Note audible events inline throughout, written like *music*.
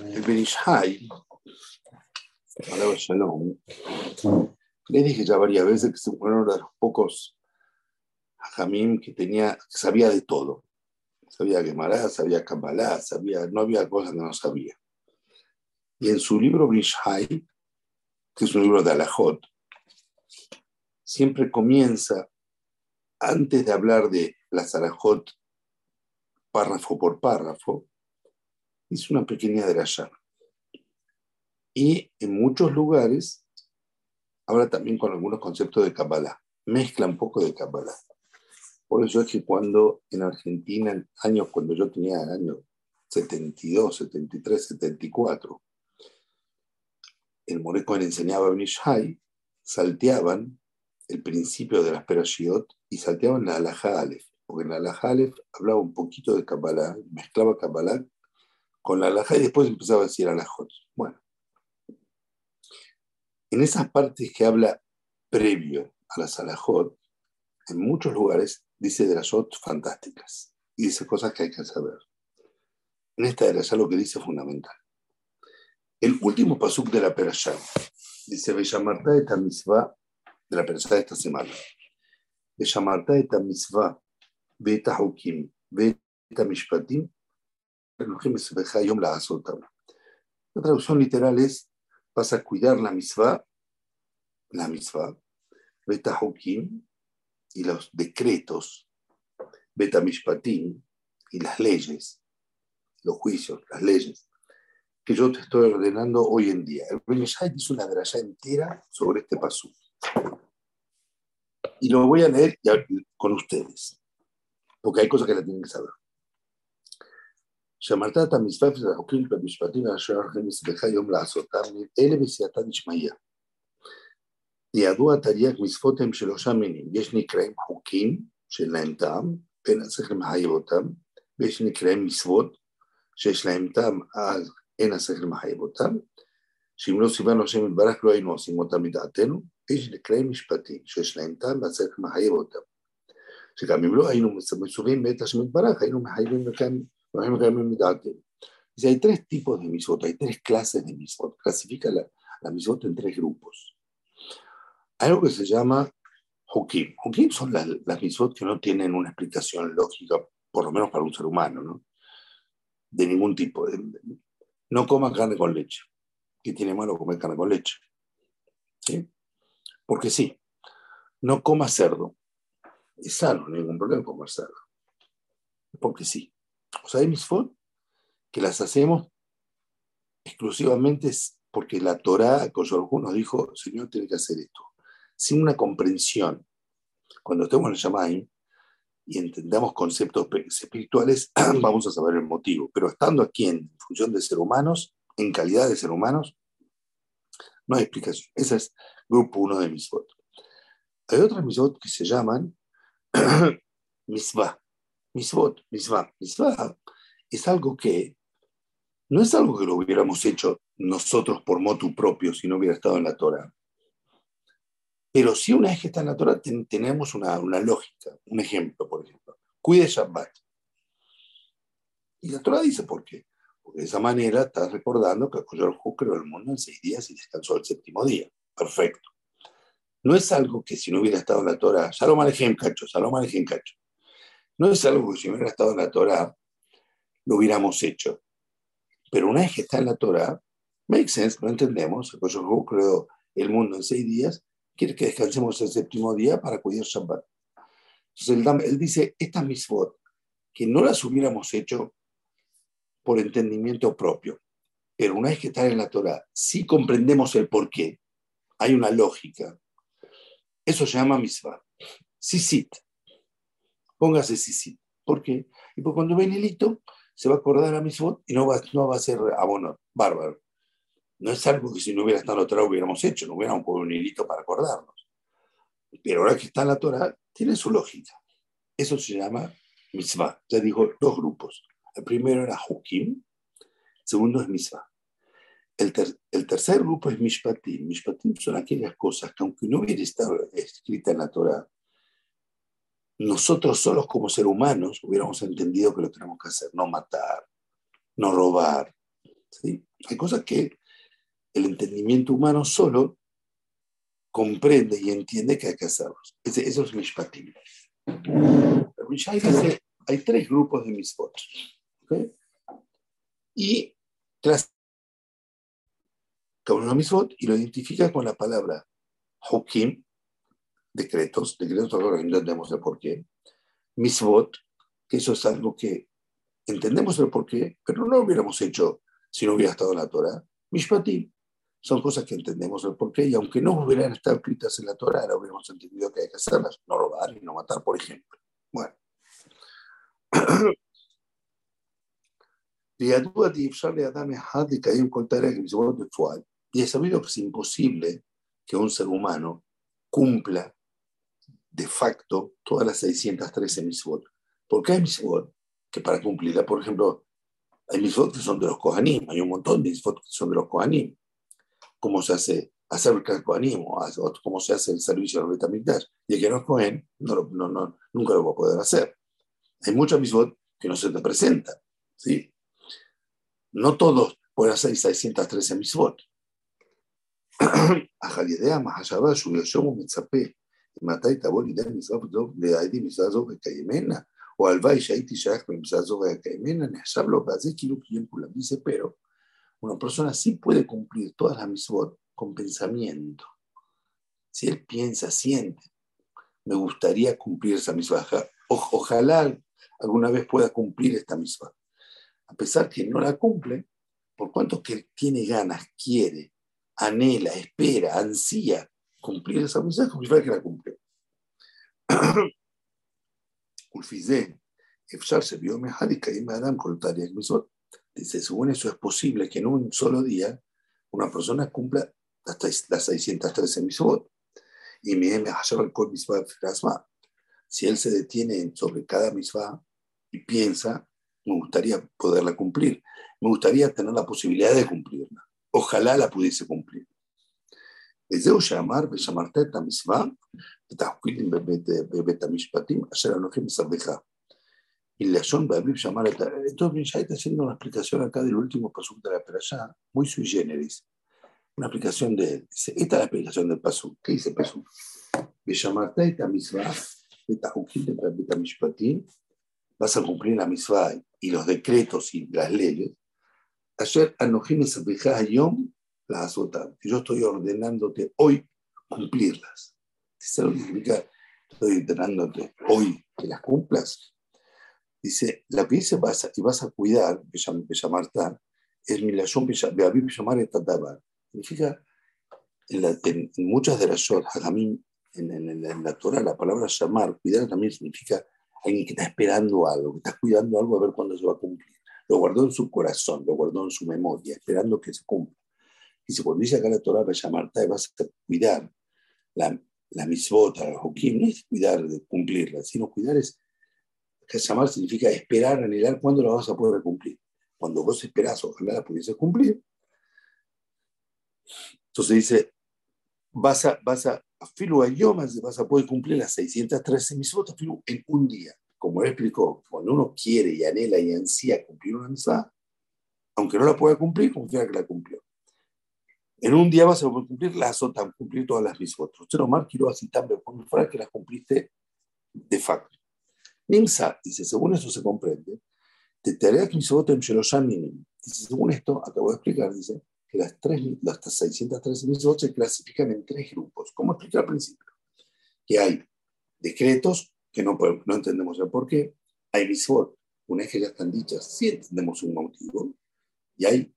el Benishai, Shalom, le dije ya varias veces que fue uno de los pocos Jamim que tenía, que sabía de todo. Sabía Gemara, sabía Kabbalah, sabía, no había cosas que no sabía. Y en su libro Benishai, que es un libro de Alajot, siempre comienza, antes de hablar de la Alajot párrafo por párrafo, es una pequeña drasha. Y en muchos lugares habla también con algunos conceptos de Kabbalah, mezcla un poco de Kabbalah. Por eso es que cuando en Argentina, en años cuando yo tenía años 72, 73, 74, el Moreco enseñaba Benishai, salteaban el principio de las Perashiot y salteaban la Alaha Aleph, porque en la Alaha Aleph hablaba un poquito de Kabbalah, mezclaba Kabbalah con la Alaha y después empezaba a decir Alajot. Bueno, en esas partes que habla previo a las Alajot, en muchos lugares dice de las fantásticas y dice cosas que hay que saber. En esta era ya lo que dice fundamental. El último pasuk de la Perashá dice Bellamarta de Tamizvah de la Perashá de esta semana. Bellamarta de Tamizvah, Beta Hukim, Beta Mishpatim, la traducción literal es: vas a cuidar la misvah, la misvah, Beta Hukim, y los decretos, Betamishpatim, y las leyes, los juicios, las leyes, que yo te estoy ordenando hoy en día. El Benishai hizo una draya entera sobre este paso. Y lo voy a leer con ustedes, porque hay cosas que la tienen que saber. שאמרת את המצווה ואת החוקים במשפטים אשר הולכים לסבך היום לעשותם, אלה בסייעתא דשמיא. ידוע תרי"ג מצוות הם שלושה מינים, יש נקראים חוקים שאין להם טעם, ואין השכל מחייב אותם, ויש נקראים מצוות שיש להם טעם, אז אין השכל מחייב אותם, שאם לא סיוונו השם יתברך לא היינו עושים אותם מדעתנו, ויש נקראים משפטים שיש להם טעם והשכל מחייב אותם, שגם אם לא היינו מצווים בעת השם יתברך, היינו מחייבים Dice, hay tres tipos de misbot, hay tres clases de misbot. Clasifica la, la en tres grupos. Hay algo que se llama hukim. Hukim son las, las que no tienen una explicación lógica, por lo menos para un ser humano, ¿no? De ningún tipo. No coma carne con leche. ¿Qué tiene malo comer carne con leche? ¿Sí? Porque sí. No coma cerdo. Es sano, ningún problema comer cerdo. Porque sí. O sea, hay mitzvot que las hacemos exclusivamente porque la Torah, Koyorhu nos dijo, Señor, tiene que hacer esto sin una comprensión. Cuando estemos en el Shamaim y entendamos conceptos espirituales, *clears throat* vamos a saber el motivo. Pero estando aquí en función de ser humanos, en calidad de ser humanos, no hay explicación. Ese es grupo uno de misvot. Hay otras misvot que se llaman *clears throat* misvah. Misvot, misvah. Misvah es algo que no es algo que lo hubiéramos hecho nosotros por motu propio si no hubiera estado en la Torah. Pero si una vez que está en la Torah tenemos una, una, lógica. Un ejemplo, por ejemplo. Cuide Shabbat. Y la Torah dice por qué. Porque de esa manera estás recordando que Hu creó el mundo en seis días y descansó el séptimo día. Perfecto. No es algo que si no hubiera estado en la Torah, Shalom Alejem Cacho, Shalom Alejem Cacho. No es algo que si hubiera estado en la Torah, lo hubiéramos hecho. Pero una vez que está en la Torah, makes sense, lo entendemos. Hu creó el mundo en seis días quiere que descansemos el séptimo día para cuidar Shabbat. Entonces él, dice, estas misvot, que no las hubiéramos hecho por entendimiento propio, pero una vez que están en la Torah, si comprendemos el por qué, hay una lógica. Eso se llama misvah. Sisit. Póngase sisit. ¿Por qué? Y porque cuando ve el hilito, se va a acordar a misvot y no va, no va a ser abono, bárbaro. No es algo que si no hubiera estado en la Torah hubiéramos hecho, no hubiéramos puesto un hilito para acordarnos. Pero ahora que está en la Torah, tiene su lógica. Eso se llama mitzvah. Ya digo, dos grupos. El primero era Hukim, el segundo es mitzvah. El, el, tercer grupo es Mishpatim. Mishpatim son aquellas cosas que aunque no hubiera estado escrita en la Torah, nosotros solos como seres humanos hubiéramos entendido que lo tenemos que hacer. No matar, no robar, ¿sí? Hay cosas que el entendimiento humano solo comprende y entiende que hay que hacerlos. eso es Mishpatim. dice, hay tres grupos de Misbot. ¿okay? Y tras cada uno de Misbot y lo identifica con la palabra Hokim, decretos, decretos ahora no entendemos el porqué, Misbot, que eso es algo que entendemos el porqué, pero no lo hubiéramos hecho si no hubiera estado en la Torah. Mishpatim, son cosas que entendemos el porqué y aunque no hubieran estado escritas en la Torah, ahora hubiéramos entendido que hay que hacerlas, no robar y no matar, por ejemplo. Bueno. *clears throat* Y es sabido que es imposible que un ser humano cumpla de facto todas las 613 mitzvot. Porque hay mitzvot que para cumplirla, por ejemplo, hay mitzvot que son de los kohanim, hay un montón de mitzvot que son de los kohanim. ¿Cómo se hace hacer el kohanim cómo se hace el servicio al Betamikdash? Y el que no es kohen, no, no, no, nunca lo va a poder hacer. Hay muchos mitzvot que no se te presentan. ¿sí? No todos pueden hacer 613 mitzvot. *clears throat* a Jalidea, Mahashaba, Shuyoyomu, Mitzapeh. Mataita Boli de Misabzov de Aidi Misazov de Cayemena, o Alvay Shaiti Shach Misazov de Cayemena, Neshablo Bazekilu Kiyenkulam, dice, pero una persona sí puede cumplir todas las misbot con pensamiento. Si él piensa, siente, me gustaría cumplir esa misma. O, ojalá alguna vez pueda cumplir esta misma. A pesar que no la cumple, por cuanto que tiene ganas, quiere, anhela, espera, ansía cumplir esa misma, como que la *clears throat* caí Adam con el misbot. Dice, según eso es posible que en un solo día una persona cumpla hasta las 613 misbot. Y Si él se detiene sobre cada misbah y piensa, me gustaría poderla cumplir. Me gustaría tener la posibilidad de cumplirla. Ojalá la pudiese cumplir. וזהו שאמר ושמרת את המצווה ותחקידים בבית המשפטים אשר אנוכי מסרבך y Leashon Babib Shamar Entonces, ya está haciendo una explicación acá del último pasuk de la Perashá, muy sui generis. Una explicación de Dice, esta es la explicación del pasuk. ¿Qué dice el pasuk? Beshamarta et mitzvah, betahukim betamishpatim, vas a cumplir la mitzvah y los decretos y las leyes. Ayer anohim yom la azota. Yo estoy ordenándote hoy cumplirlas. ¿Dice lo que significa? Estoy ordenándote hoy que las cumplas. Dice, la que dice vas y vas a cuidar, Marta, es Milashon Beabib Shamar Etadabar. Significa, en, la, en, muchas de las shot, en, en, en, la Torah, la palabra llamar, cuidar también significa alguien que está esperando algo, que está cuidando algo a ver cuándo se va a cumplir. Lo guardó en su corazón, lo guardó en su memoria, esperando que se cumpla. Dice, cuando dice acá la Torah, Marta, vas a cuidar la, la misbota, la hokim, no es cuidar de cumplirla, sino cuidar es llamar significa esperar, anhelar cuándo lo vas a poder cumplir. Cuando vos esperás, ojalá la pudiese cumplir. Entonces dice, vas a, vas a, filo vas a poder cumplir las 613 misbot en un día. Como él explicó, cuando uno quiere y anhela y ansía cumplir una misa, aunque no la pueda cumplir, confía que la cumplió. En un día vas a cumplir las otras, cumplir todas las misbot. Usted nomás quiero también, como fuera que las cumpliste de facto. Nimsa, dice, según esto se comprende, te tarea que en Dice, según esto, acabo de explicar, dice, que las, tres, las 613 misbot se clasifican en tres grupos. ¿Cómo expliqué al principio? Que hay decretos que no, no entendemos el por qué, hay misbot, una vez que ya están dichas, sí entendemos un motivo, y hay,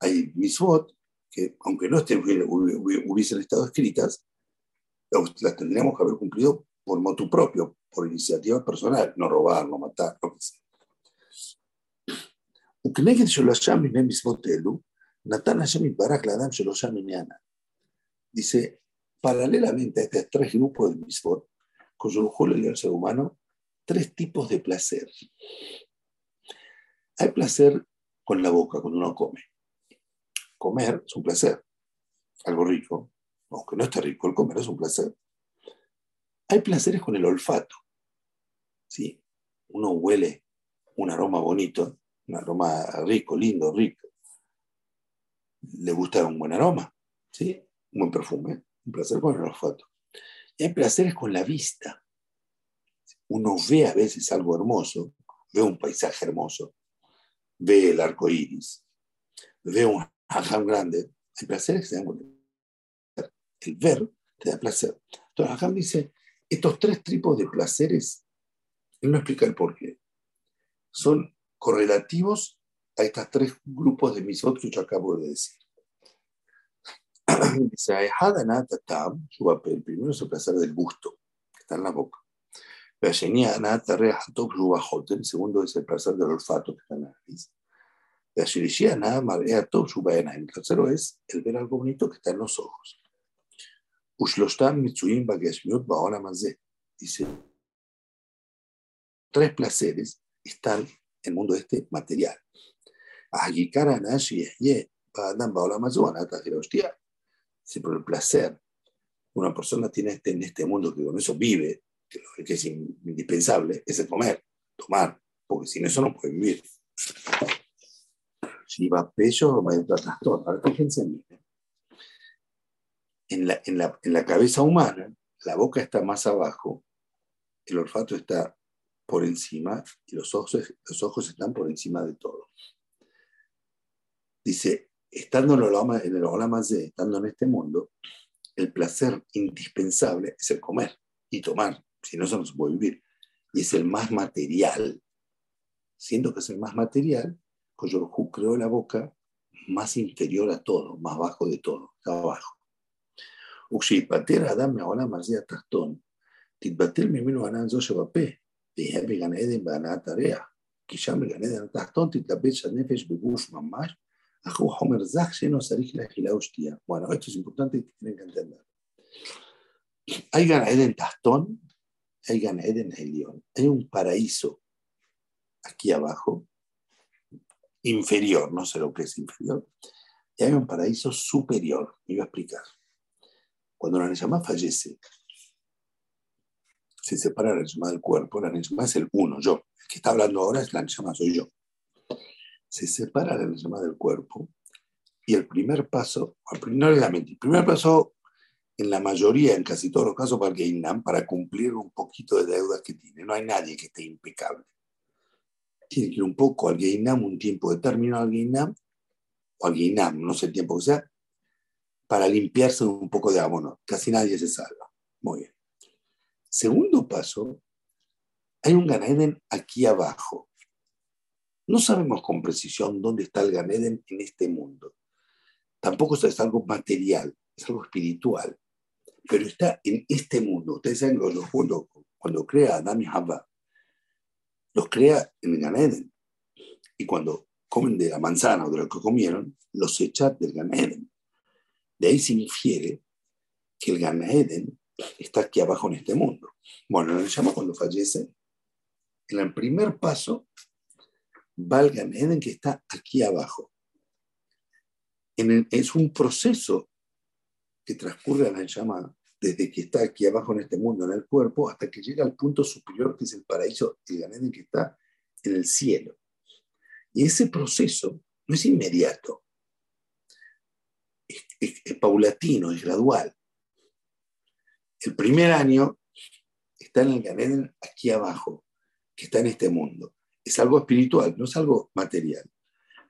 hay misbot que, aunque no estén, hubiesen estado escritas, las tendríamos que haber cumplido por motu propio, por iniciativa personal, no robar, no matar, lo que sea. Dice, paralelamente a estos tres grupos de misbot, conjugó el ser humano tres tipos de placer. Hay placer con la boca, cuando uno come. Comer es un placer, algo rico, aunque no esté rico, el comer es un placer. Hay placeres con el olfato. ¿sí? Uno huele un aroma bonito, un aroma rico, lindo, rico. le gusta un buen aroma, ¿sí? un buen perfume, un placer con el olfato. Y hay placeres con la vista. Uno ve a veces algo hermoso, ve un paisaje hermoso, ve el arco iris, ve un ajam grande. Hay placeres que se dan con el ver te da placer. Entonces, Ajam dice, estos tres tipos de placeres, él no explica el por qué, son correlativos a estos tres grupos de misot que yo acabo de decir. *clears throat* Dice, el primero es el placer del gusto, que está en la boca. El segundo es el placer del olfato, que está en la nariz. El tercero es el ver algo bonito que está en los ojos. Dice, tres placeres están en el mundo este material. Si por el placer una persona tiene este, en este mundo que con eso vive, que, lo, que es indispensable, es el comer, tomar, porque sin eso no puede vivir. Si va peso, va a entrar trastorno. Ahora fíjense en mí. En la, en, la, en la cabeza humana, la boca está más abajo, el olfato está por encima y los ojos, los ojos están por encima de todo. Dice, estando en el Olama estando en este mundo, el placer indispensable es el comer y tomar, si no, se puede vivir. Y es el más material. Siendo que es el más material, Coyorjú creó la boca más inferior a todo, más bajo de todo, está abajo. Uxipater Adam ahora más de Tastón, Titbatel mi mino ganan yo sebapé, de me gané de ganá tarea, quizá me gané de Tastón, Titlapé Sanefes Buguf Mamash, Ajú Homer Zach, Seno Sarich la Gilaustia. Bueno, esto es importante y tienen que entender. Hay ganá en Tastón, hay ganá en Helión, hay un paraíso aquí abajo inferior, no sé lo que es inferior, y hay un paraíso superior. Me iba a explicar. Cuando la Neshama fallece, se separa la Neshama del cuerpo, la Neshama es el uno, yo. El que está hablando ahora es la Neshama, soy yo se separa la llama del cuerpo y el primer paso, no realmente, el primer paso en la mayoría, en casi todos los casos, para el para cumplir un poquito de deudas que tiene. No hay nadie que esté impecable. Tiene que ir un poco al Geinam, un tiempo determinado al Geinam, o al Geinam, no sé el tiempo que sea, para limpiarse un poco de abono. Casi nadie se salva. Muy bien. Segundo paso, hay un Ganaeden aquí abajo. No sabemos con precisión dónde está el Ganeden en este mundo. Tampoco es algo material, es algo espiritual. Pero está en este mundo. Ustedes saben que los, cuando, cuando crea Adam y Hava, los crea en el Ganeden. Y cuando comen de la manzana o de lo que comieron, los echa del Ganeden. De ahí se infiere que el Ganeden está aquí abajo en este mundo. Bueno, le llama cuando fallece. En el primer paso valgan Eden que está aquí abajo. es un proceso que transcurre a la llama desde que está aquí abajo en este mundo, en el cuerpo, hasta que llega al punto superior que es el paraíso, el Gan que está en el cielo. Y ese proceso no es inmediato, es, paulatino, es gradual. El primer año está en el Gan aquí abajo, que está en este mundo es algo espiritual, no es algo material,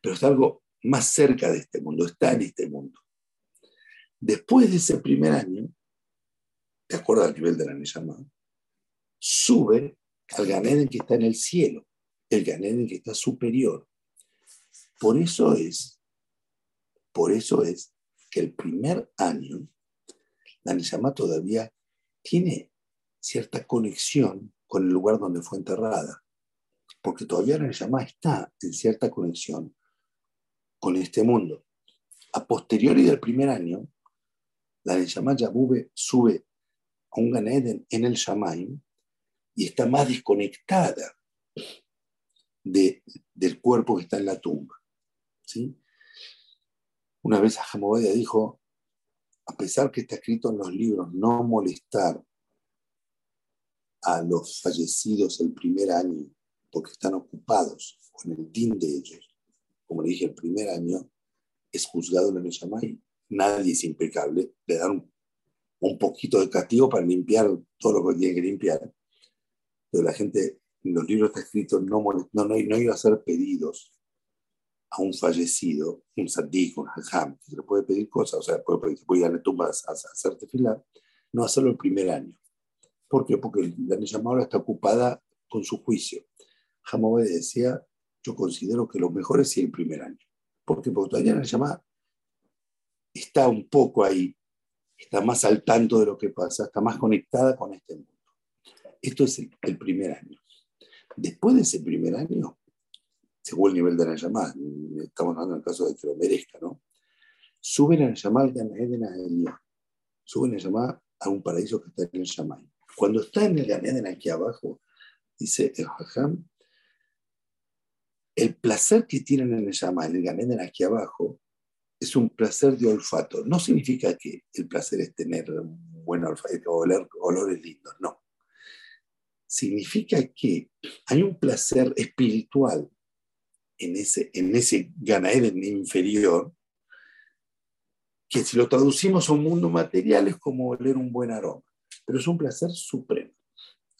pero es algo más cerca de este mundo, está en este mundo. Después de ese primer año, de acuerdo al nivel de la Neyama, sube al Ganeden que está en el cielo, el Ganeden que está superior. Por eso es, por eso es que el primer año, la Neyama todavía tiene cierta conexión con el lugar donde fue enterrada porque todavía la Neshama está en cierta conexión con este mundo. A posteriori del primer año, la Neshama Yabube sube a un Ganeden en el Shamaim y está más desconectada de, del cuerpo que está en la tumba. ¿sí? Una vez Hamobadia dijo, a pesar que está escrito en los libros, no molestar a los fallecidos el primer año porque están ocupados con el din de ellos. Como le dije, el primer año es juzgado en el Yamai. Nadie es impecable. Le dan un, poquito de castigo para limpiar todo lo que tiene que limpiar. Pero la gente, en los libros está escrito, no, no, no, iba a hacer pedidos a un fallecido, un sadik, un hajam, que se le puede pedir cosas, o sea, puede, puede ir a la tumba a, hacerte filar, no hacerlo el primer año. ¿Por qué? Porque la ahora está ocupada con su juicio. Jamón decía, yo considero que lo mejor es ir el primer año. ¿Por qué? Porque todavía la llamada está un poco ahí, está más al tanto de lo que pasa, está más conectada con este mundo. Esto es el, primer año. Después de ese primer año, según el nivel de la llamada, estamos hablando en el caso de que lo merezca, ¿no? Suben a la llamada al Suben a la llamada a un paraíso que está en el Yamay. Cuando está en el Ganeden aquí abajo, dice el Hajam, el placer que tienen en el Yamay, en el Ganeden aquí abajo, es un placer de olfato. No significa que el placer es tener un buen olfato o oler olores lindos, no. Significa que hay un placer espiritual en ese, en ese inferior que si lo traducimos a un mundo material es como oler un buen aroma, pero es un placer supremo.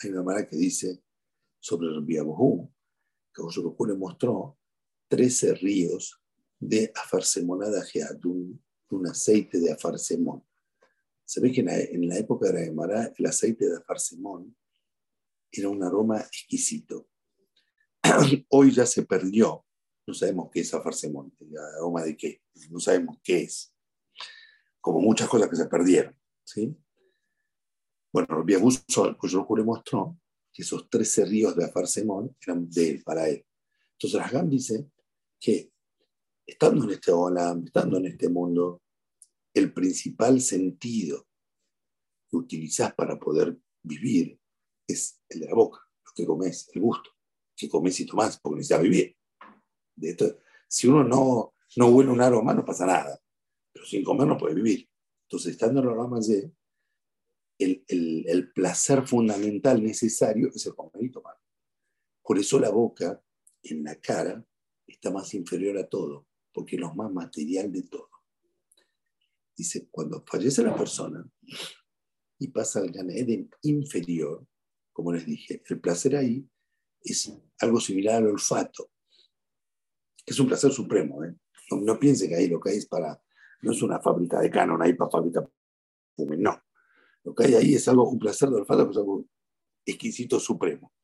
Hay una manera que dice sobre el Biabuhu, que José le mostró 13 ríos de afarsemonada de un, un aceite de afarsemón. Se ve que en la, época de la Gemara el aceite de afarsemón era un aroma exquisito. *clears throat* Hoy ya se perdió, no sabemos qué es afarsemón, el aroma de qué, no sabemos qué es, como muchas cosas que se perdieron. ¿sí? Bueno, el cuyo le mostró que esos 13 ríos de afarsemón eran de él, para él. Entonces Rasgam dice que estando en este olam, estando en este mundo, el principal sentido que utilizas para poder vivir es el de la boca, lo que comes, el gusto, que comes y tomás, porque necesitas vivir. De esto, si uno no, no huele un aroma, no pasa nada, pero sin comer no puede vivir. Entonces, estando en el de el, el, el placer fundamental necesario es el comer y tomar. Por eso la boca en la cara está más inferior a todo porque es lo más material de todo. Dice, cuando fallece la persona y pasa al Gan inferior, como les dije, el placer ahí es algo similar al olfato, es un placer supremo. ¿eh? No, no piense que ahí lo que hay es para, no es una fábrica de canon ahí para fábrica fume, no. Lo que hay ahí es algo, un placer de olfato, es algo exquisito supremo.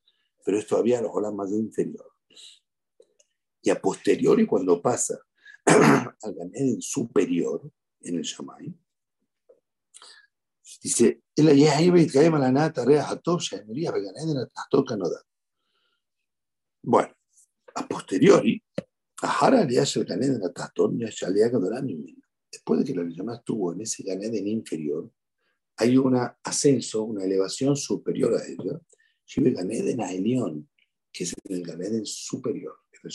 Pero es todavía los más inferior. Y a posteriori, cuando pasa al Ganeden superior en el Shamay. Dice, bueno, a posteriori, después de que la Neshama estuvo en ese Ganeden inferior, hay un ascenso, una elevación superior a ella, Ganeden que es el Ganeden superior, el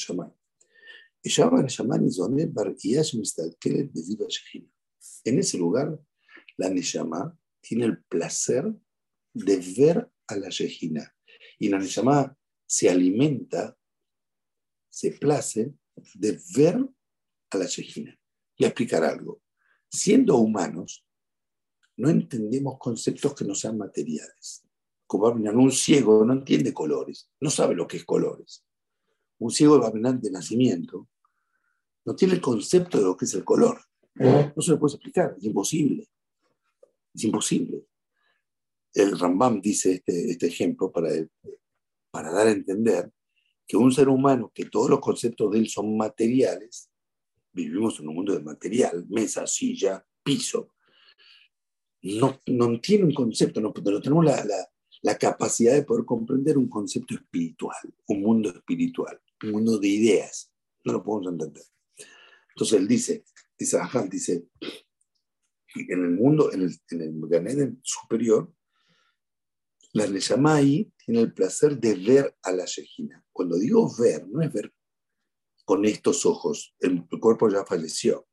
En ese lugar, la Neshama tiene el placer de ver a la Shejina. Y la Neshama se alimenta, se place de ver a la Shejina. Y explicar algo. Siendo humanos, no entendemos conceptos que no sean materiales. Como un ciego no entiende colores, no sabe lo que es colores. Un ciego de nacimiento no tiene el concepto de lo que es el color. No se lo puede explicar, es imposible. Es imposible. El Rambam dice este, este ejemplo para, para dar a entender que un ser humano, que todos los conceptos de él son materiales, vivimos en un mundo de material, mesa, silla, piso, no, no tiene un concepto, no, no tenemos la, la, la, capacidad de poder comprender un concepto espiritual, un mundo espiritual, un mundo de ideas. No lo podemos entender. Entonces él dice, dice dice, en el mundo, en el, en el superior, la ahí tiene el placer de ver a la Shejina. Cuando digo ver, no es ver con estos ojos, el, cuerpo ya falleció,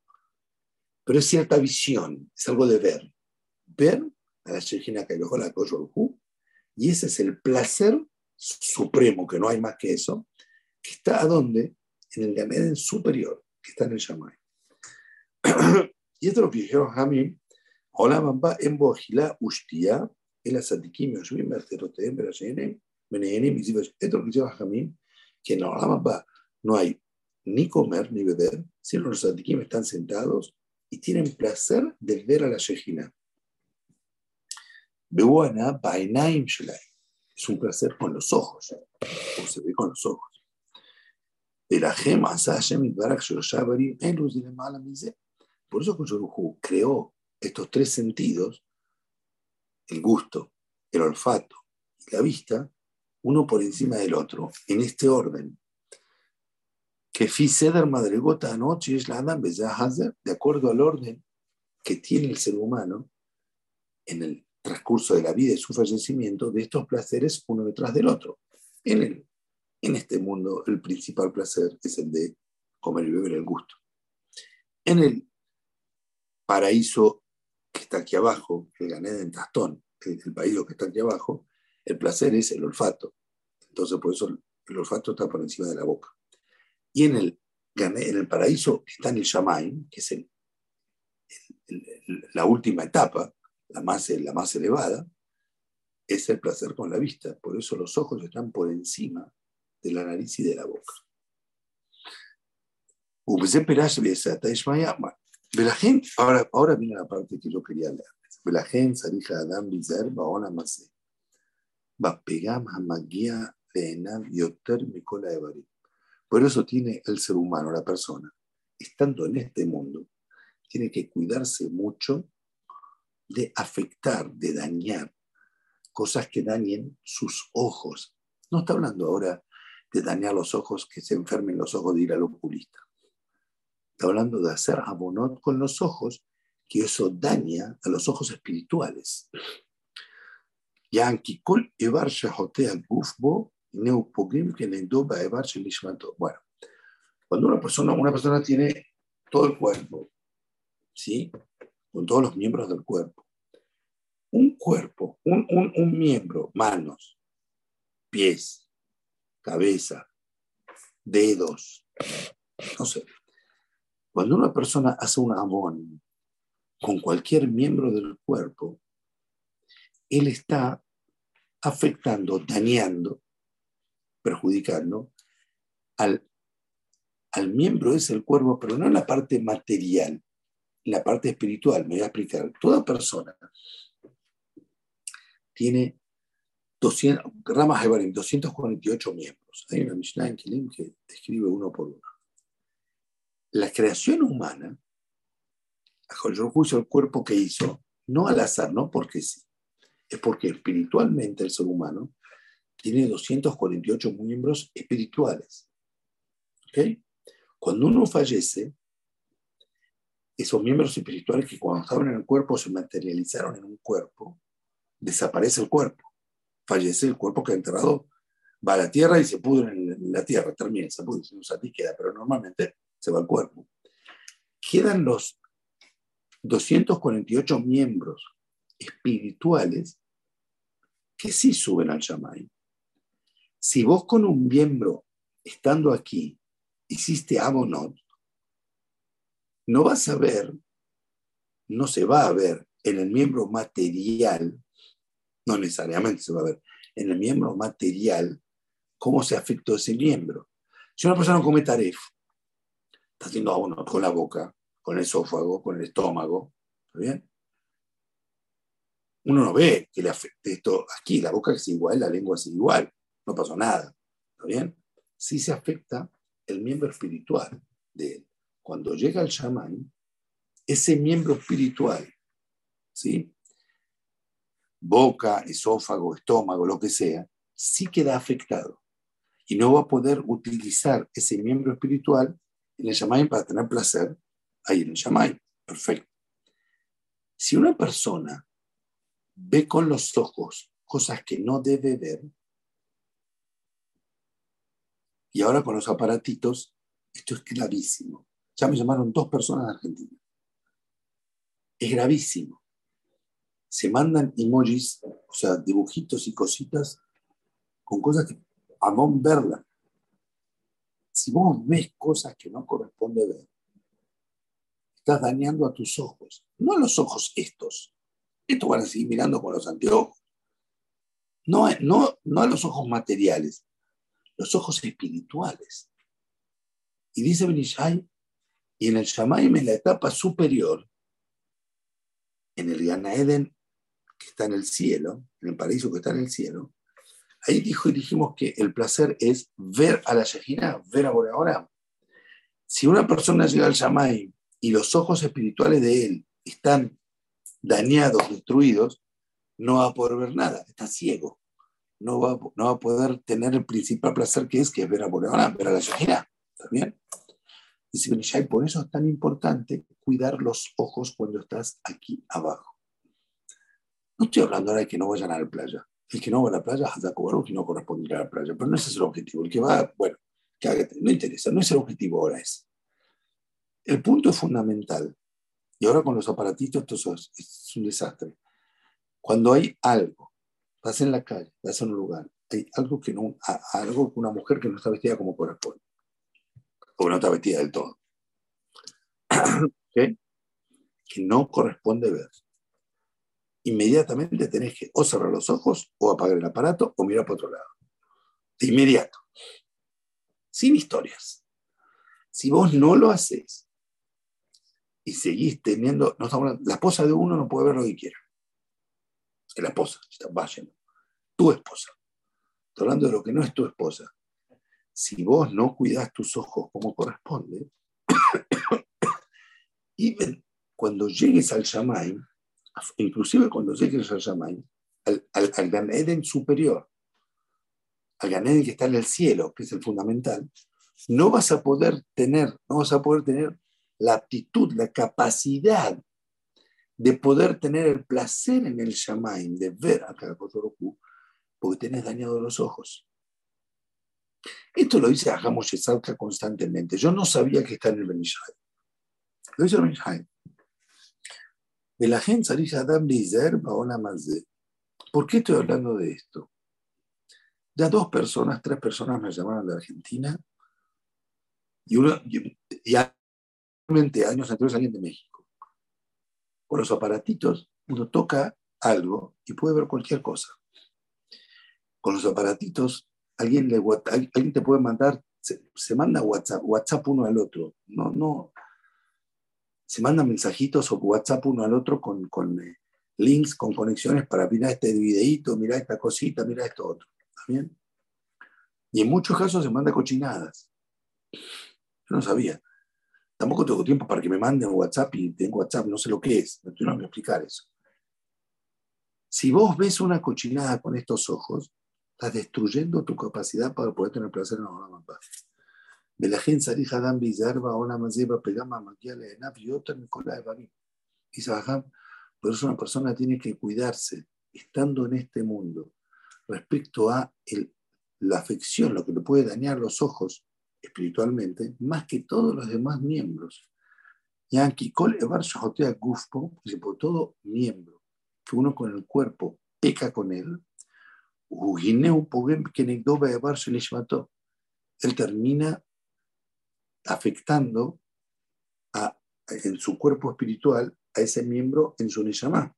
pero es cierta visión, es algo de ver. Ver a la Shejina que la y ese es el placer supremo, que no hay más que eso, que está a dónde? En el Ganeden superior que está en el Shamay. *clears throat* y esto es lo que dijeron Hamim, Bamba en Bojila Ustia, el Asadikim Yoshvim Berterotem Berashenem, Menehenim Esto es lo que dijeron Hamim, que en Bamba no hay ni comer ni beber, sino los Asadikim están sentados y tienen placer de ver a la Shejina. Bewana Bainaim Shelai. Es un placer con los ojos, como se ve con los ojos. Por eso Koyoruhu creó estos tres sentidos, el gusto, el olfato y la vista, uno por encima del otro, en este orden. Que fi madregota anoche es la de acuerdo al orden que tiene el ser humano en el transcurso de la vida y su fallecimiento, de estos placeres uno detrás del otro. En, el, en este mundo el principal placer es el de comer y beber el gusto. En el paraíso que está aquí abajo, el Ganed en Tastón, el, paraíso que está aquí abajo, el placer es el olfato. Entonces por eso el, olfato está por encima de la boca. Y en el, en el paraíso está en el Shamaim, que es la última etapa, la más, la más elevada, es el placer con la vista. Por eso los ojos están por encima de la nariz y de la boca. Ahora, ahora viene la parte que yo quería leer. Adam Por eso tiene el ser humano, la persona, estando en este mundo, tiene que cuidarse mucho de afectar, de dañar cosas que dañen sus ojos. No está hablando ahora de dañar los ojos, que se enfermen los ojos de ir al oculista. Está hablando de hacer abonot con los ojos, que eso daña a los ojos espirituales. Bueno, cuando una persona, una persona tiene todo el cuerpo, ¿sí? con todos los miembros del cuerpo. Un cuerpo, un, miembro, manos, pies, cabeza, dedos, no sé. Cuando una persona hace un abón con cualquier miembro del cuerpo, él está afectando, dañando, perjudicando al, al miembro es el cuerpo, pero no en la parte material, la parte espiritual, me voy a explicar. Toda persona tiene 200, ramas de 248 miembros. Hay una Mishnah en Kilim que describe uno por uno. La creación humana, yo juicio el cuerpo que hizo, no al azar, no porque sí, es porque espiritualmente el ser humano tiene 248 miembros espirituales. ¿Okay? Cuando uno fallece, esos miembros espirituales que cuando estaban en el cuerpo se materializaron en un cuerpo, desaparece el cuerpo, fallece el cuerpo que ha enterrado, va a la tierra y se pudre en la tierra, termina, se pudre, se ti queda, pero normalmente se va el cuerpo. Quedan los 248 miembros espirituales que sí suben al Shamay. Si vos con un miembro, estando aquí, hiciste Abonot, no vas a ver, no se va a ver en el miembro material, no necesariamente se va a ver, en el miembro material, cómo se afectó ese miembro. Si una persona come taref, está haciendo abono con la boca, con el esófago, con el estómago, ¿está bien? Uno no ve que le afecte esto aquí, la boca es igual, la lengua es igual, no pasó nada, ¿está bien? Sí se afecta el miembro espiritual de él cuando llega el chamán, ese miembro espiritual, ¿sí? Boca, esófago, estómago, lo que sea, sí queda afectado y no va a poder utilizar ese miembro espiritual en el para tener placer ahí en el. Perfecto. Si una persona ve con los ojos cosas que no debe ver, y ahora con los aparatitos, esto es gravísimo. Ya me llamaron dos personas de Argentina. Es gravísimo. Se mandan emojis, o sea, dibujitos y cositas con cosas que a vos verla. Si vos ves cosas que no corresponde ver, estás dañando a tus ojos. No a los ojos estos. Estos van a seguir mirando con los anteojos. No, no, no a los ojos materiales, los ojos espirituales. Y dice Benishai, y en el Shamaim, en la etapa superior, en el Gana Eden, que está en el cielo, en el paraíso que está en el cielo, ahí dijo y dijimos que el placer es ver a la Shejina, ver a Boreoram. Si una persona llega al Shamaim y los ojos espirituales de él están dañados, destruidos, no va a poder ver nada, está ciego. No va, no va a poder tener el principal placer que es, que es ver a Boreolam, ver a la Shejina. ¿Está bien? Dice por eso es tan importante cuidar los ojos cuando estás aquí abajo. No estoy hablando ahora de que no vayan a la playa. El que no va a la playa, y no corresponde a la playa. Pero no ese es el objetivo. El que va, bueno, que no interesa, no es el objetivo ahora es. El punto fundamental, y ahora con los aparatitos esto es, un desastre. Cuando hay algo, vas en la calle, vas en un lugar, hay algo que no, algo una mujer que no está vestida como corresponde o no está vestida del todo. *clears throat* Que no corresponde ver. Inmediatamente tenés que o cerrar los ojos o apagar el aparato o mirar para otro lado. De inmediato. Sin historias. Si vos no lo haces y seguís teniendo, no estamos la esposa de uno no puede ver lo que quiera. Es la esposa, está vayan. Tu esposa. Estoy hablando de lo que no es tu esposa si vos no cuidas tus ojos como corresponde, *coughs* y cuando llegues al Shamaim, inclusive cuando llegues al Shamaim, al, al, al Gan Eden superior, al Gan Eden que está en el cielo, que es el fundamental, no vas a poder tener, no vas a poder tener la aptitud, la capacidad de poder tener el placer en el Shamaim, de ver a cada porque tenés dañado los ojos. Esto lo dice Hagamos Yesalka constantemente. Yo no sabía que está en el Benishai. Lo dice el Benishai. De la gente Adam ¿Por qué estoy hablando de esto? Ya dos personas, tres personas me llamaron de Argentina y uno, y, y años anteriores alguien de México. Con los aparatitos uno toca algo y puede ver cualquier cosa. Con los aparatitos alguien, le, alguien te puede mandar, se, manda WhatsApp, WhatsApp uno al otro. No, no. Se mandan mensajitos o WhatsApp uno al otro con, con eh, links, con conexiones para mirar este videíto, mirar esta cosita, mirar esto otro. ¿Está Y en muchos casos se manda cochinadas. Yo no sabía. Tampoco tengo tiempo para que me manden WhatsApp y tengo WhatsApp, no sé lo que es. No tengo que explicar eso. Si vos ves una cochinada con estos ojos, Estás destruyendo tu capacidad para poder tener placer en la paz. ולכן צריך אדם להיזהר בעולם הזה בפגם המגיע לעיניו יותר מכל האיברים. Dice Bajam, por eso una persona tiene que cuidarse, estando en este mundo, respecto a el, la afección, lo que le puede dañar los ojos espiritualmente, más que todos los demás miembros. Yankee, Kol Evar Shahotea Gufpo, por todo miembro que uno con el cuerpo peca con él, él termina afectando a, en su cuerpo espiritual a ese miembro en su Neshama.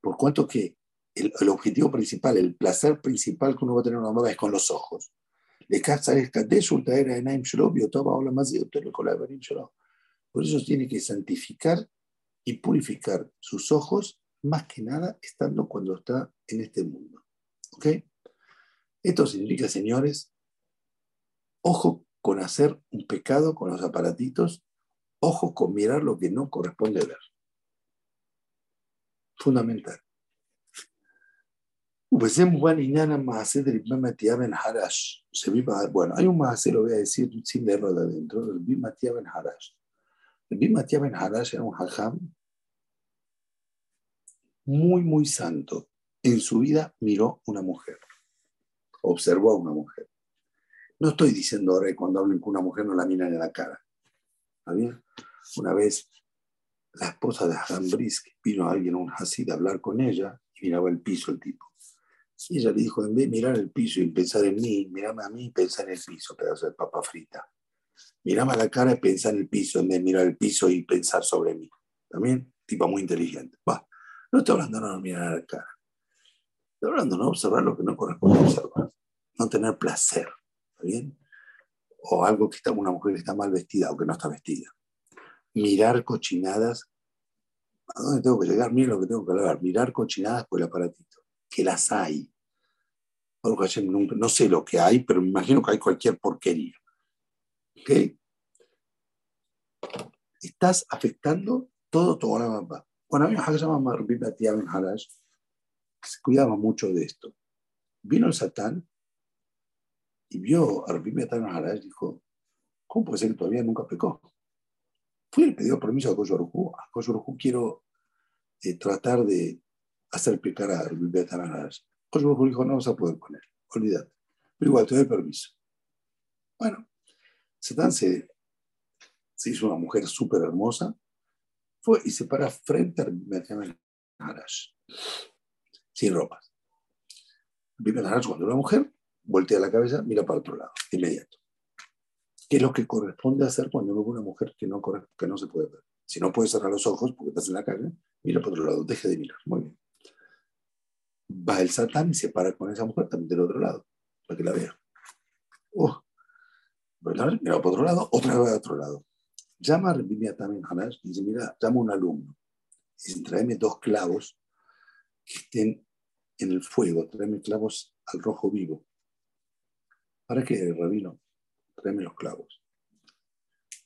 Por cuanto que el, el, objetivo principal, el placer principal que uno va a tener una mamá es con los ojos. Por eso tiene que santificar y purificar sus ojos, más que nada estando cuando está en este mundo. ¿Ok? Esto significa, señores, ojo con hacer un pecado con los aparatitos, ojo con mirar lo que no corresponde ver. Fundamental. Bueno, hay un más, lo voy a decir sin leerlo de adentro, el Bimatia Ben Harash. El Bimatia Ben Harash era un hajam muy, muy santo. En su vida miró una mujer, observó a una mujer. No estoy diciendo ahora que cuando hablen con una mujer no la miran en la cara. ¿Está Una vez la esposa de Adam Brisk vino a alguien, un Hasid, a hablar con ella y miraba el piso el tipo. Y ella le dijo, en vez de mirar el piso y pensar en mí, mirame a mí y pensar en el piso, pedazo de papa frita. Mirame a la cara y pensar en el piso, en vez de mirar el piso y pensar sobre mí. También, tipo muy inteligente. No estoy hablando de no mirar la cara. Estoy hablando no observar lo que no corresponde observar. No tener placer. ¿Está bien? O algo que está, una mujer que está mal vestida o que no está vestida. Mirar cochinadas. ¿A dónde tengo que llegar? Mira lo que tengo que hablar. Mirar cochinadas por el aparatito. Que las hay. No sé lo que hay, pero me imagino que hay cualquier porquería. ¿Ok? Estás afectando todo tu mamá. Bueno, había una que se llama Harash, cuidaba mucho de esto. Vino el Satán y vio a Rabbi Harash y dijo, ¿cómo puede ser que todavía nunca pecó? Fui y le pidió permiso a Koyorujú. A Koyorujú quiero eh, tratar de hacer pecar a Rabbi Harash. Koyorujú dijo, no vas a poder con él, olvídate. Pero igual te doy permiso. Bueno, Satán se, se hizo una mujer súper hermosa fue y se para frente a Rabbi Harash, sin ropas. Rabbi Harash, cuando una mujer, voltea la cabeza, mira para otro lado, inmediato. ¿Qué es lo que corresponde hacer cuando uno ve una mujer que no, que no se puede ver? Si no puedes cerrar los ojos porque estás en la calle, mira para otro lado, deje de mirar. Muy bien. Va el satán y se para con esa mujer también del otro lado, para que la vea. Oh, mira para otro lado, otra vez a otro lado. Llama a también Hanash y dice, mira, llama a un alumno. Y dice, tráeme dos clavos que estén en el fuego, tráeme clavos al rojo vivo. ¿Para qué, rabino? Tráeme los clavos.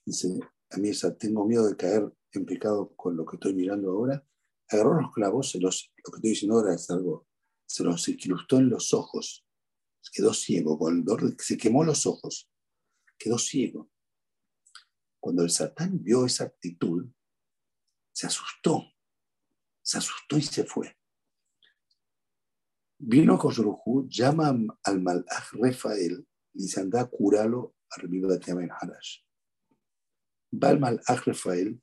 Dice, a mí tengo miedo de caer en pecado con lo que estoy mirando ahora. Agarró los clavos, se los, lo que estoy diciendo ahora es algo, se los incrustó en los ojos. Quedó ciego, se quemó los ojos. Quedó ciego. Cuando el Satán vio esa actitud, se asustó, se asustó y se fue. Vino Koshruhu, llama al Malach Rafael dice, anda a curarlo a en Harash. Va al Malach Rafael,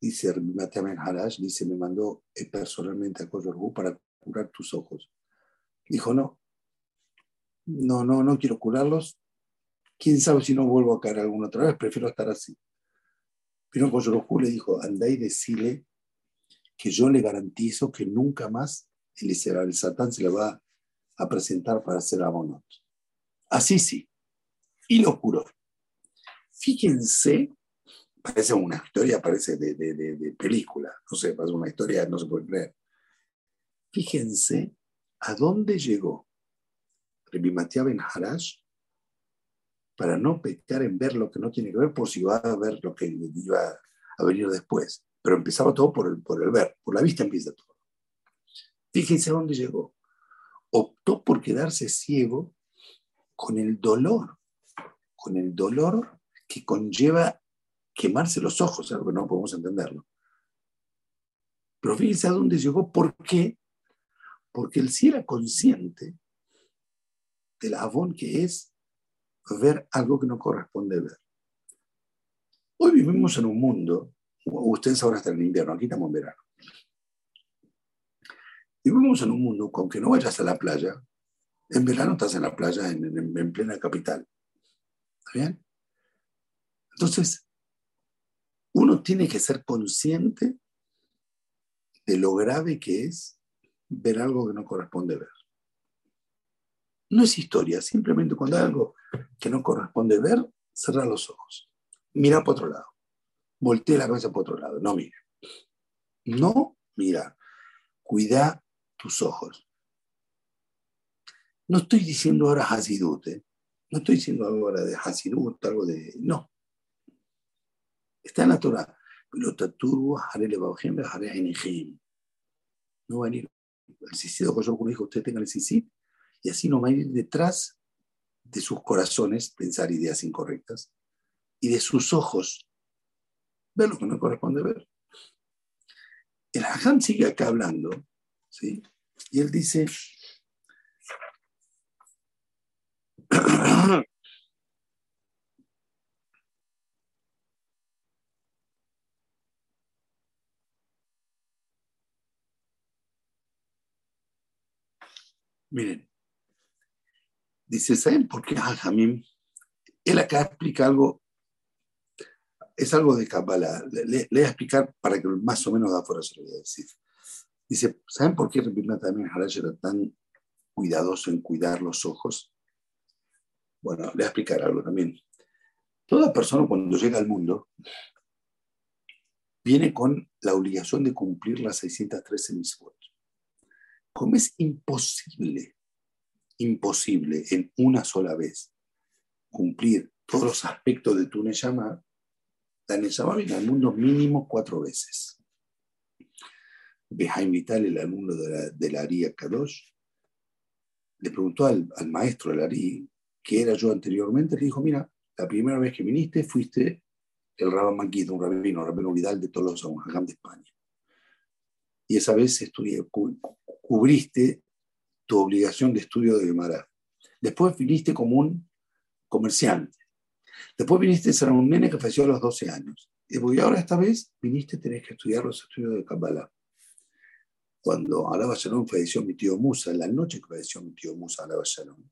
dice en Harash, dice, me mandó personalmente a Koshruhu para curar tus ojos. Dijo, no, no, no, no quiero curarlos, quién sabe si no vuelvo a caer alguna otra vez, prefiero estar así. Pero Koyorohu le dijo, anda y decile que yo le garantizo que nunca más el, Satán se le va a presentar para hacer abonot. Así sí. Y lo curó. Fíjense, parece una historia, parece de, de, de, película, no sé, parece una historia, no se puede creer. Fíjense a dónde llegó Rabbi Ben Harash para no pecar en ver lo que no tiene que ver por si va a ver lo que iba a venir después. Pero empezaba todo por el, por el ver, por la vista empieza todo. Fíjense a dónde llegó. Optó por quedarse ciego con el dolor, con el dolor que conlleva quemarse los ojos, algo que no podemos entenderlo. Pero fíjense a dónde llegó, ¿por qué? Porque él sí era consciente del abón que es ver algo que no corresponde ver. Hoy vivimos en un mundo, ustedes ahora están en invierno, aquí estamos en verano. Vivimos en un mundo con que no vayas a la playa, en verano estás en la playa en, plena capital. ¿Está bien? Entonces, uno tiene que ser consciente de lo grave que es ver algo que no corresponde ver. No es historia, simplemente cuando hay algo que no corresponde ver, cerrar los ojos. Mira para otro lado. Voltea la cabeza para otro lado. No mira. No mira. Cuida tus ojos. No estoy diciendo ahora Hasidut. ¿eh? No estoy diciendo ahora de Hasidut, algo de. No. Está en la Torah. No va a venir el sisido que yo dijo, usted tenga el sisit y así no va a ir detrás de sus corazones pensar ideas incorrectas y de sus ojos ver lo que no corresponde ver. El Hajam sigue acá hablando, ¿sí? Y él dice, *clears throat* Miren, dice, ¿saben por qué Jamim? Él acá explica algo, es algo de Kabbalah. Le, voy a explicar para que más o menos da fuera se lo voy decir. Dice, ¿saben por qué Rabbi también Harash era tan cuidadoso en cuidar los ojos? Bueno, le voy a explicar algo también. Toda persona cuando llega al mundo viene con la obligación de cumplir las 613 mitzvot. Como es imposible, imposible en una sola vez cumplir todos los aspectos de tu Neshama, la Neshama viene al mundo mínimo cuatro veces. Behaim Vital, el alumno de la, de la Aria Kadosh, le preguntó al, al maestro del Ari qué era yo anteriormente, le dijo, mira, la primera vez que viniste fuiste el Rabban Manquito, un rabino, rabino Vidal de Tolosa, un hagam de España. Y esa vez estudié, cubriste tu obligación de estudio de Gemara. Después viniste como un comerciante. Después viniste a ser un nene que falleció a los 12 años. Y ahora esta vez viniste, tenés que estudiar los estudios de Kabbalah. Cuando Alaba Shalom falleció mi tío Musa, la noche que falleció mi tío Musa, Alaba Shalom,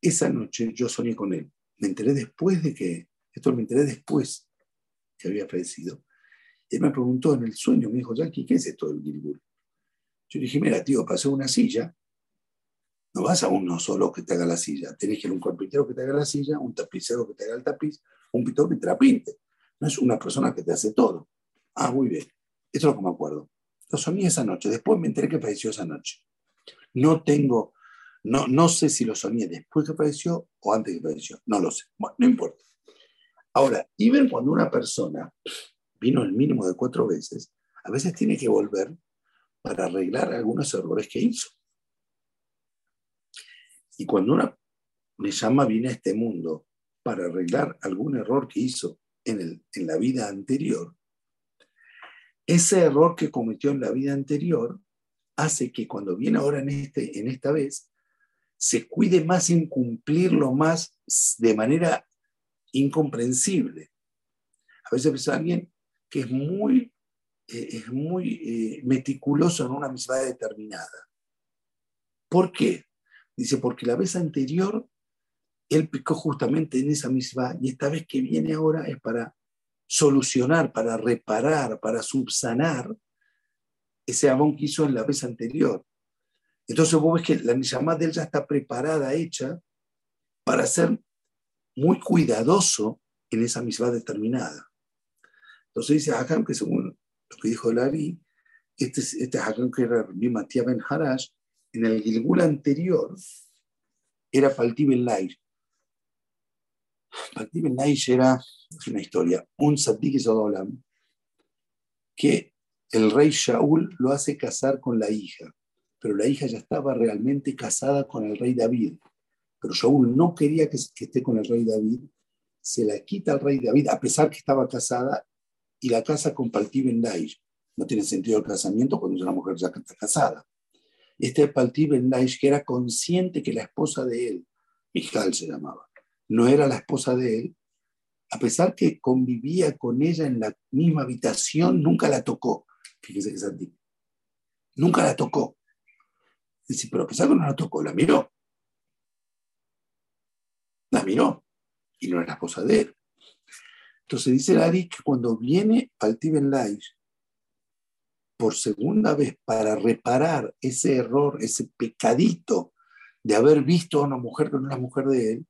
esa noche yo soñé con él. Me enteré después de que, esto me enteré después que había fallecido. Él me preguntó en el sueño, me dijo, Jackie, ¿qué es esto del Gilgul? Yo dije, mira, tío, pasó una silla, no vas a uno solo que te haga la silla, tenés que ir a un carpintero que te haga la silla, un tapicero que te haga el tapiz, un pintor que te la pinte. No es una persona que te hace todo. Ah, muy bien. Esto es lo que me acuerdo. Lo soñé esa noche. Después me enteré que falleció esa noche. No tengo, no, no sé si lo soñé después que falleció o antes que falleció. No lo sé. Bueno, no importa. Ahora, y ver cuando una persona vino el mínimo de cuatro veces, a veces tiene que volver para arreglar algunos errores que hizo. Y cuando una me llama viene a este mundo para arreglar algún error que hizo en, el, en la vida anterior, ese error que cometió en la vida anterior hace que cuando viene ahora en, este, en esta vez, se cuide más en cumplirlo más de manera incomprensible. A veces ves a alguien que es muy, eh, es muy eh, meticuloso en una misma determinada. ¿Por qué? Dice, porque la vez anterior él picó justamente en esa misma y esta vez que viene ahora es para solucionar, para reparar, para subsanar ese abón que hizo en la vez anterior. Entonces vos ves que la llamada de él ya está preparada, hecha, para ser muy cuidadoso en esa misma determinada. Entonces dice Hakam que según lo que dijo Lari, este, este Hakam que era Matías Ben Harash, en el Gilgul anterior era Palti Ben Lair. Palti Ben era, es una historia, un Saddik Zodolam, que el rey Shaul lo hace casar con la hija, pero la hija ya estaba realmente casada con el rey David. Pero Shaul no quería que, esté con el rey David, se la quita al rey David, a pesar que estaba casada, y la casa con Palti Ben No tiene sentido el casamiento cuando una mujer ya está casada. Este Palti Ben que era consciente que la esposa de él, Mijal se llamaba, no era la esposa de él, a pesar que convivía con ella en la misma habitación, nunca la tocó. Fíjese que es antiguo. Nunca la tocó. Dice, pero a pesar que no la tocó, la miró la miró y no era la esposa de él. Entonces dice Lari que cuando viene al Tiben por segunda vez para reparar ese error, ese pecadito de haber visto a una mujer que no es la mujer de él,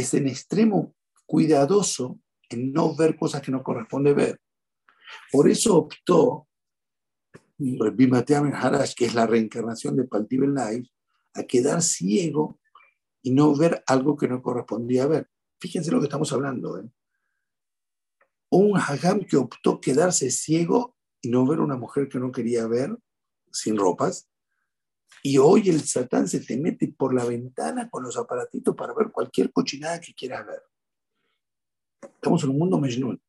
es en extremo cuidadoso en no ver cosas que no corresponde ver. Por eso optó Bimateam Harash, que es la reencarnación de Paltiben a quedar ciego y no ver algo que no correspondía ver. Fíjense lo que estamos hablando. ¿eh? Un hagam que optó quedarse ciego y no ver una mujer que no quería ver, sin ropas. Y hoy el satán se te mete por la ventana con los aparatitos para ver cualquier cochinada que quieras ver. Estamos en un mundo mejnun.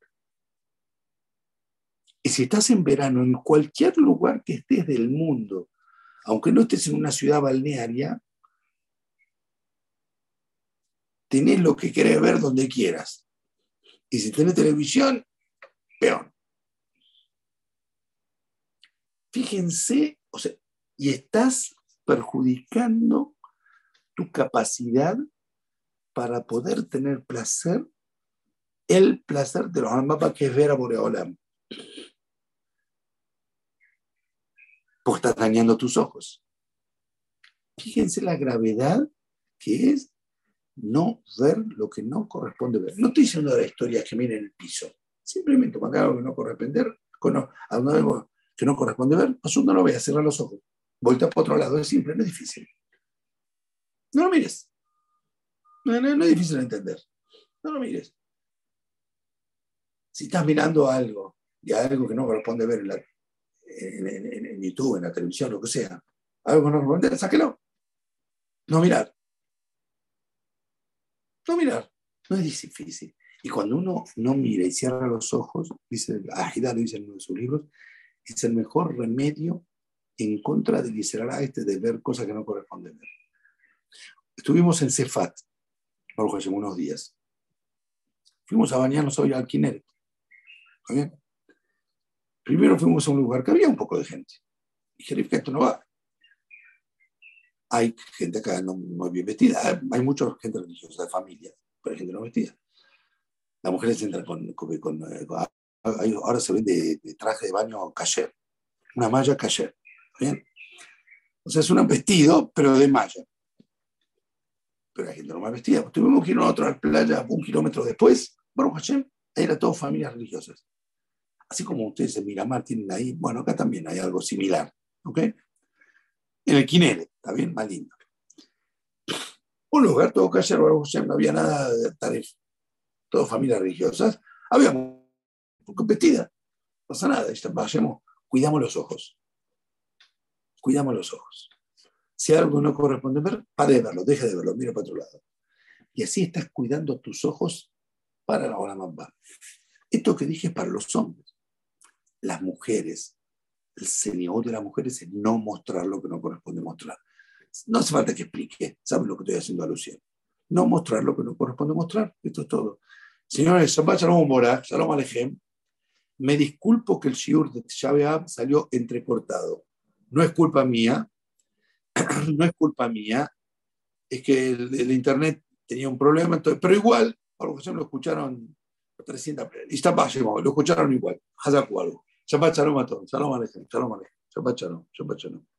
Y si estás en verano en cualquier lugar que estés del mundo, aunque no estés en una ciudad balnearia, tenés lo que querés ver donde quieras. Y si tenés televisión, peor. Fíjense, o sea, y estás perjudicando tu capacidad para poder tener placer, el placer de los almas que es ver a Boreolam. Porque estás dañando tus ojos. Fíjense la gravedad que es no ver lo que no corresponde ver. No estoy diciendo de la historia que miren el piso. Simplemente cuando algo que no corresponde, que no corresponde ver, asunto no lo a cerrar los ojos. Vuelta para otro lado, es simple, no es difícil. No lo mires. No, es difícil de entender. No lo mires. Si estás mirando algo y algo que no corresponde ver en, en, YouTube, en la televisión, lo que sea, algo que no corresponde, sáquelo. No mirar. No mirar. No es difícil. Y cuando uno no mira y cierra los ojos, dice, Ajida lo dice en uno de sus libros, es el mejor remedio en contra del Israel este de ver cosas que no corresponden ver. Estuvimos en Cefat, hace unos días. Fuimos a bañarnos hoy al Kineret. Primero fuimos a un lugar que había un poco de gente. Dije, que esto no va. Hay gente acá no, muy bien vestida, hay mucha gente religiosa de familia, pero hay gente no vestida. Las mujeres entran con, con, eh, ahora se vende de, traje de baño cayer, una malla cayer. O sea, es un vestido, pero de malla. Pero hay gente normal vestida. Pues tuvimos que ir a otra playa un kilómetro después. Bueno, Hashem, ahí era todo familias religiosas. Así como ustedes en Miramar tienen ahí, bueno, acá también hay algo similar. ¿Ok? En el Quinere, está bien, más lindo. Un lugar todo cayer, no había nada de tarifa todas familias religiosas, había competida. No pasa nada, vayamos, cuidamos los ojos. Cuidamos los ojos. Si algo no corresponde ver, pare de verlo, deje de verlo, mira para otro lado. Y así estás cuidando tus ojos para la hora más Esto que dije es para los hombres. Las mujeres, el señor de las mujeres es no mostrar lo que no corresponde mostrar. No hace falta que explique, ¿sabes lo que estoy haciendo alusión? No mostrar lo que no corresponde mostrar, esto es todo. Señores, Shabbat Shalom Mora, Shalom Alejem. Me disculpo que el shiur de Tisha salió entrecortado. No es culpa mía, *clears throat* no es culpa mía, es que el, internet tenía un problema, entonces, pero igual, por que lo escucharon 300 y está lo escucharon igual. Hazak algo. Shabbat Shalom a todos. Shalom Shalom. Shabbat Shalom, Shabbat.